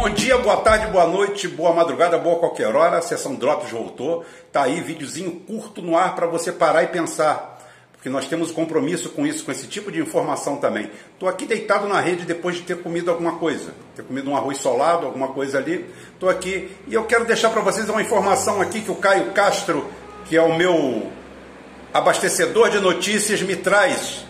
Bom dia, boa tarde, boa noite, boa madrugada, boa qualquer hora. A sessão Drops voltou. Tá aí, videozinho curto no ar para você parar e pensar. Porque nós temos compromisso com isso, com esse tipo de informação também. Estou aqui deitado na rede depois de ter comido alguma coisa. Ter comido um arroz solado, alguma coisa ali. Estou aqui e eu quero deixar para vocês uma informação aqui que o Caio Castro, que é o meu abastecedor de notícias, me traz.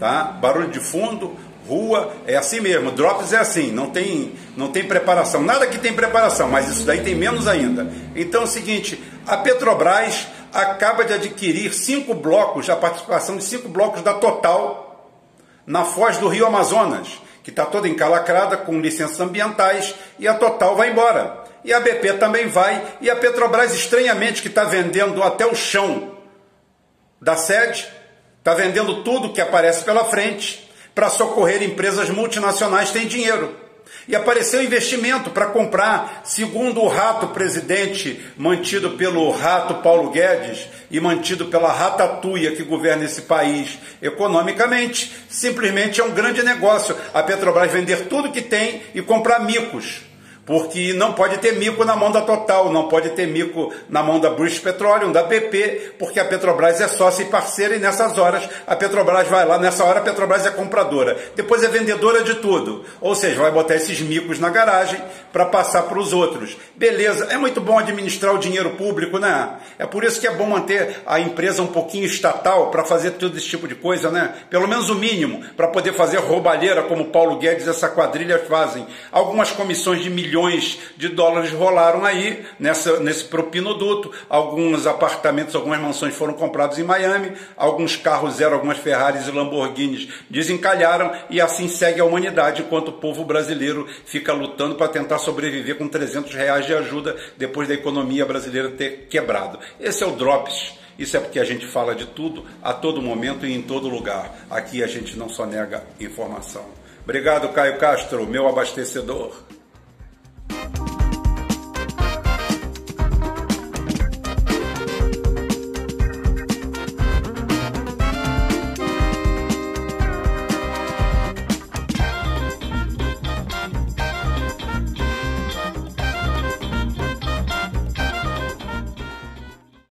Tá? Barulho de fundo, rua, é assim mesmo. Drops é assim, não tem, não tem preparação. Nada que tem preparação, mas isso daí tem menos ainda. Então é o seguinte: a Petrobras acaba de adquirir cinco blocos, a participação de cinco blocos da Total na foz do Rio Amazonas, que está toda encalacrada com licenças ambientais, e a Total vai embora. E a BP também vai, e a Petrobras, estranhamente, que está vendendo até o chão da sede, está vendendo tudo que aparece pela frente para socorrer empresas multinacionais tem dinheiro. E apareceu investimento para comprar, segundo o rato presidente, mantido pelo rato Paulo Guedes e mantido pela ratatuia que governa esse país economicamente, simplesmente é um grande negócio a Petrobras vender tudo que tem e comprar micos porque não pode ter mico na mão da Total, não pode ter mico na mão da British Petroleum, da BP, porque a Petrobras é sócia e parceira e nessas horas a Petrobras vai lá, nessa hora a Petrobras é compradora, depois é vendedora de tudo, ou seja, vai botar esses micos na garagem para passar para os outros. Beleza, é muito bom administrar o dinheiro público, né? É por isso que é bom manter a empresa um pouquinho estatal para fazer todo esse tipo de coisa, né? Pelo menos o mínimo, para poder fazer roubalheira como Paulo Guedes e essa quadrilha fazem. Algumas comissões de milhões milhões de dólares rolaram aí nessa, nesse propinoduto. Alguns apartamentos, algumas mansões foram comprados em Miami, alguns carros zero, algumas Ferraris e Lamborghinis desencalharam e assim segue a humanidade enquanto o povo brasileiro fica lutando para tentar sobreviver com 300 reais de ajuda depois da economia brasileira ter quebrado. Esse é o Drops. Isso é porque a gente fala de tudo, a todo momento e em todo lugar. Aqui a gente não só nega informação. Obrigado, Caio Castro, meu abastecedor.